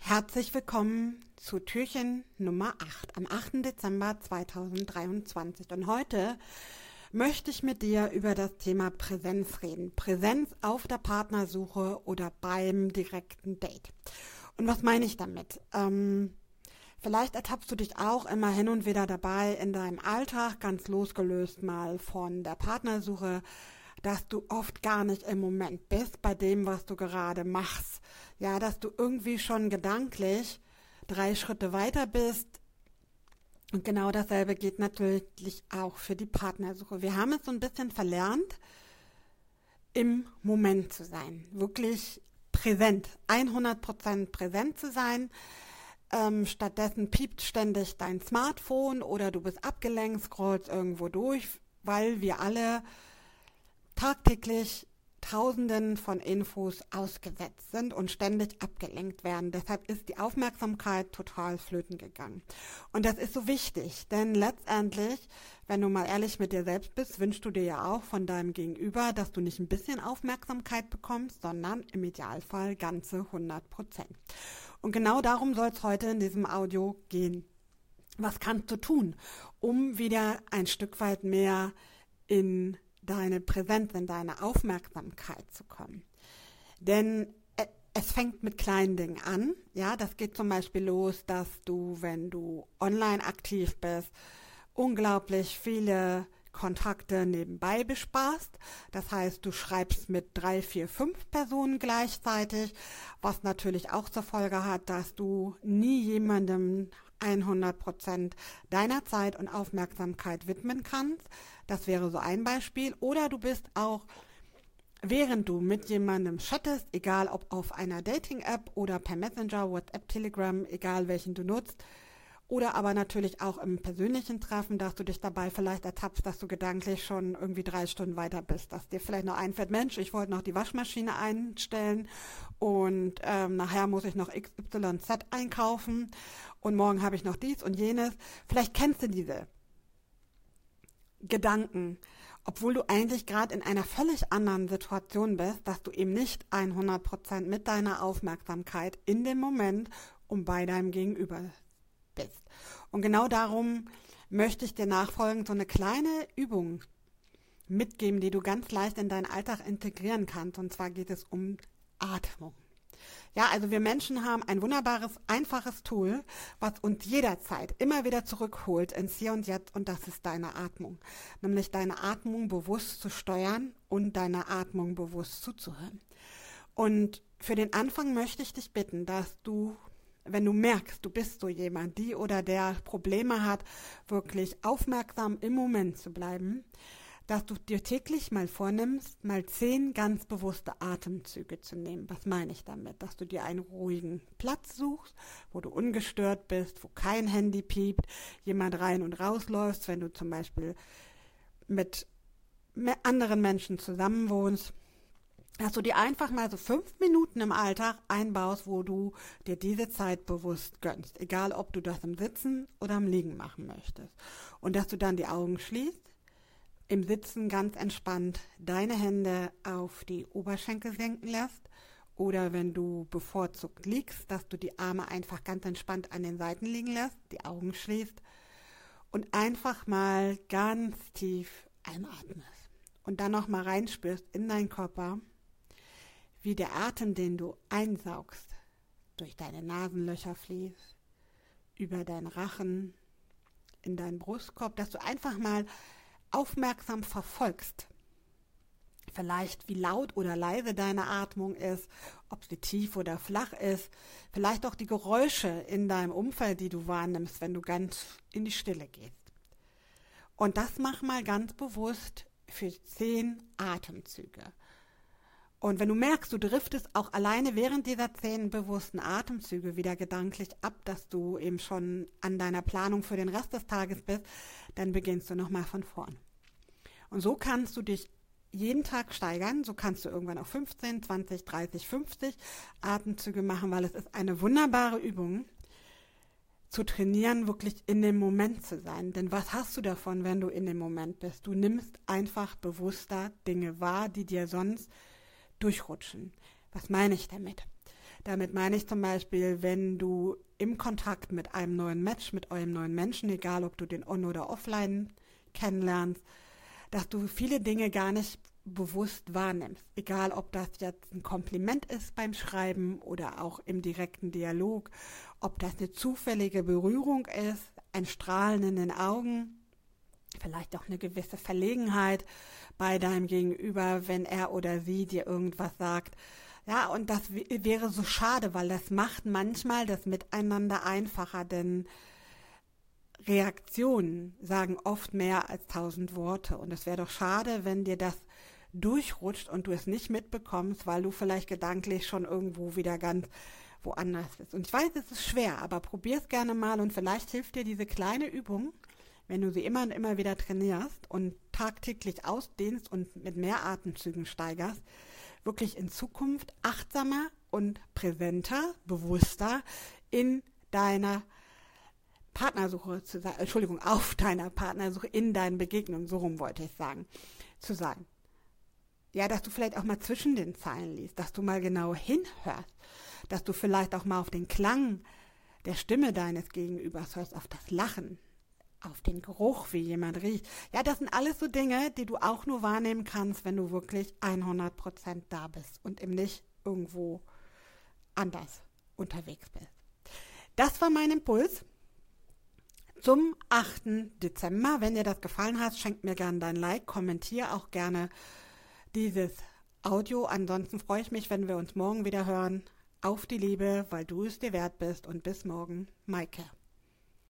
Herzlich willkommen zu Türchen Nummer 8 am 8. Dezember 2023. Und heute möchte ich mit dir über das Thema Präsenz reden. Präsenz auf der Partnersuche oder beim direkten Date. Und was meine ich damit? Ähm, vielleicht ertappst du dich auch immer hin und wieder dabei in deinem Alltag, ganz losgelöst mal von der Partnersuche, dass du oft gar nicht im Moment bist bei dem, was du gerade machst. Ja, dass du irgendwie schon gedanklich drei Schritte weiter bist. Und genau dasselbe geht natürlich auch für die Partnersuche. Wir haben es so ein bisschen verlernt, im Moment zu sein. Wirklich präsent, 100% präsent zu sein. Ähm, stattdessen piept ständig dein Smartphone oder du bist abgelenkt, scrollst irgendwo durch, weil wir alle tagtäglich Tausenden von Infos ausgesetzt sind und ständig abgelenkt werden. Deshalb ist die Aufmerksamkeit total flöten gegangen. Und das ist so wichtig, denn letztendlich, wenn du mal ehrlich mit dir selbst bist, wünschst du dir ja auch von deinem Gegenüber, dass du nicht ein bisschen Aufmerksamkeit bekommst, sondern im Idealfall ganze 100 Prozent. Und genau darum soll es heute in diesem Audio gehen. Was kannst du tun, um wieder ein Stück weit mehr in deine Präsenz, in deine Aufmerksamkeit zu kommen. Denn äh, es fängt mit kleinen Dingen an. Ja, das geht zum Beispiel los, dass du, wenn du online aktiv bist, unglaublich viele Kontakte nebenbei besparst. Das heißt, du schreibst mit drei, vier, fünf Personen gleichzeitig, was natürlich auch zur Folge hat, dass du nie jemandem 100 Prozent deiner Zeit und Aufmerksamkeit widmen kannst. Das wäre so ein Beispiel. Oder du bist auch, während du mit jemandem chattest, egal ob auf einer Dating-App oder per Messenger, WhatsApp, Telegram, egal welchen du nutzt, oder aber natürlich auch im persönlichen Treffen, dass du dich dabei vielleicht ertappst, dass du gedanklich schon irgendwie drei Stunden weiter bist, dass dir vielleicht noch einfällt, Mensch, ich wollte noch die Waschmaschine einstellen und ähm, nachher muss ich noch XYZ einkaufen und morgen habe ich noch dies und jenes. Vielleicht kennst du diese Gedanken, obwohl du eigentlich gerade in einer völlig anderen Situation bist, dass du eben nicht 100% mit deiner Aufmerksamkeit in dem Moment und bei deinem Gegenüber bist. Und genau darum möchte ich dir nachfolgend so eine kleine Übung mitgeben, die du ganz leicht in deinen Alltag integrieren kannst. Und zwar geht es um Atmung. Ja, also wir Menschen haben ein wunderbares, einfaches Tool, was uns jederzeit immer wieder zurückholt ins Hier und Jetzt und das ist deine Atmung. Nämlich deine Atmung bewusst zu steuern und deiner Atmung bewusst zuzuhören. Und für den Anfang möchte ich dich bitten, dass du wenn du merkst, du bist so jemand, die oder der Probleme hat, wirklich aufmerksam im Moment zu bleiben, dass du dir täglich mal vornimmst, mal zehn ganz bewusste Atemzüge zu nehmen. Was meine ich damit? Dass du dir einen ruhigen Platz suchst, wo du ungestört bist, wo kein Handy piept, jemand rein und rausläufst, wenn du zum Beispiel mit anderen Menschen zusammenwohnst dass du dir einfach mal so fünf Minuten im Alltag einbaust, wo du dir diese Zeit bewusst gönnst. Egal, ob du das im Sitzen oder im Liegen machen möchtest. Und dass du dann die Augen schließt, im Sitzen ganz entspannt deine Hände auf die Oberschenkel senken lässt. Oder wenn du bevorzugt liegst, dass du die Arme einfach ganz entspannt an den Seiten liegen lässt, die Augen schließt und einfach mal ganz tief einatmest. Und dann nochmal reinspürst in deinen Körper wie der Atem, den du einsaugst, durch deine Nasenlöcher fließt, über deinen Rachen, in deinen Brustkorb, dass du einfach mal aufmerksam verfolgst. Vielleicht wie laut oder leise deine Atmung ist, ob sie tief oder flach ist, vielleicht auch die Geräusche in deinem Umfeld, die du wahrnimmst, wenn du ganz in die Stille gehst. Und das mach mal ganz bewusst für zehn Atemzüge. Und wenn du merkst, du driftest auch alleine während dieser zehn bewussten Atemzüge wieder gedanklich ab, dass du eben schon an deiner Planung für den Rest des Tages bist, dann beginnst du nochmal von vorn. Und so kannst du dich jeden Tag steigern. So kannst du irgendwann auf 15, 20, 30, 50 Atemzüge machen, weil es ist eine wunderbare Übung, zu trainieren, wirklich in dem Moment zu sein. Denn was hast du davon, wenn du in dem Moment bist? Du nimmst einfach bewusster Dinge wahr, die dir sonst durchrutschen. Was meine ich damit? Damit meine ich zum Beispiel, wenn du im Kontakt mit einem neuen Match, mit eurem neuen Menschen, egal ob du den on- oder offline kennenlernst, dass du viele Dinge gar nicht bewusst wahrnimmst. Egal, ob das jetzt ein Kompliment ist beim Schreiben oder auch im direkten Dialog, ob das eine zufällige Berührung ist, ein Strahlen in den Augen, vielleicht auch eine gewisse Verlegenheit bei deinem Gegenüber, wenn er oder sie dir irgendwas sagt. Ja, und das wäre so schade, weil das macht manchmal das Miteinander einfacher, denn Reaktionen sagen oft mehr als tausend Worte. Und es wäre doch schade, wenn dir das durchrutscht und du es nicht mitbekommst, weil du vielleicht gedanklich schon irgendwo wieder ganz woanders bist. Und ich weiß, es ist schwer, aber probier es gerne mal und vielleicht hilft dir diese kleine Übung, wenn du sie immer und immer wieder trainierst und tagtäglich ausdehnst und mit mehr Atemzügen steigerst, wirklich in Zukunft achtsamer und präsenter, bewusster in deiner Partnersuche zu sein, Entschuldigung, auf deiner Partnersuche, in deinen Begegnungen, so rum wollte ich sagen, zu sein. Ja, dass du vielleicht auch mal zwischen den Zeilen liest, dass du mal genau hinhörst, dass du vielleicht auch mal auf den Klang der Stimme deines Gegenübers hörst, auf das Lachen, auf den Geruch, wie jemand riecht. Ja, das sind alles so Dinge, die du auch nur wahrnehmen kannst, wenn du wirklich 100% da bist und eben nicht irgendwo anders unterwegs bist. Das war mein Impuls zum 8. Dezember. Wenn dir das gefallen hat, schenk mir gerne dein Like, kommentiere auch gerne dieses Audio. Ansonsten freue ich mich, wenn wir uns morgen wieder hören. Auf die Liebe, weil du es dir wert bist und bis morgen, Maike.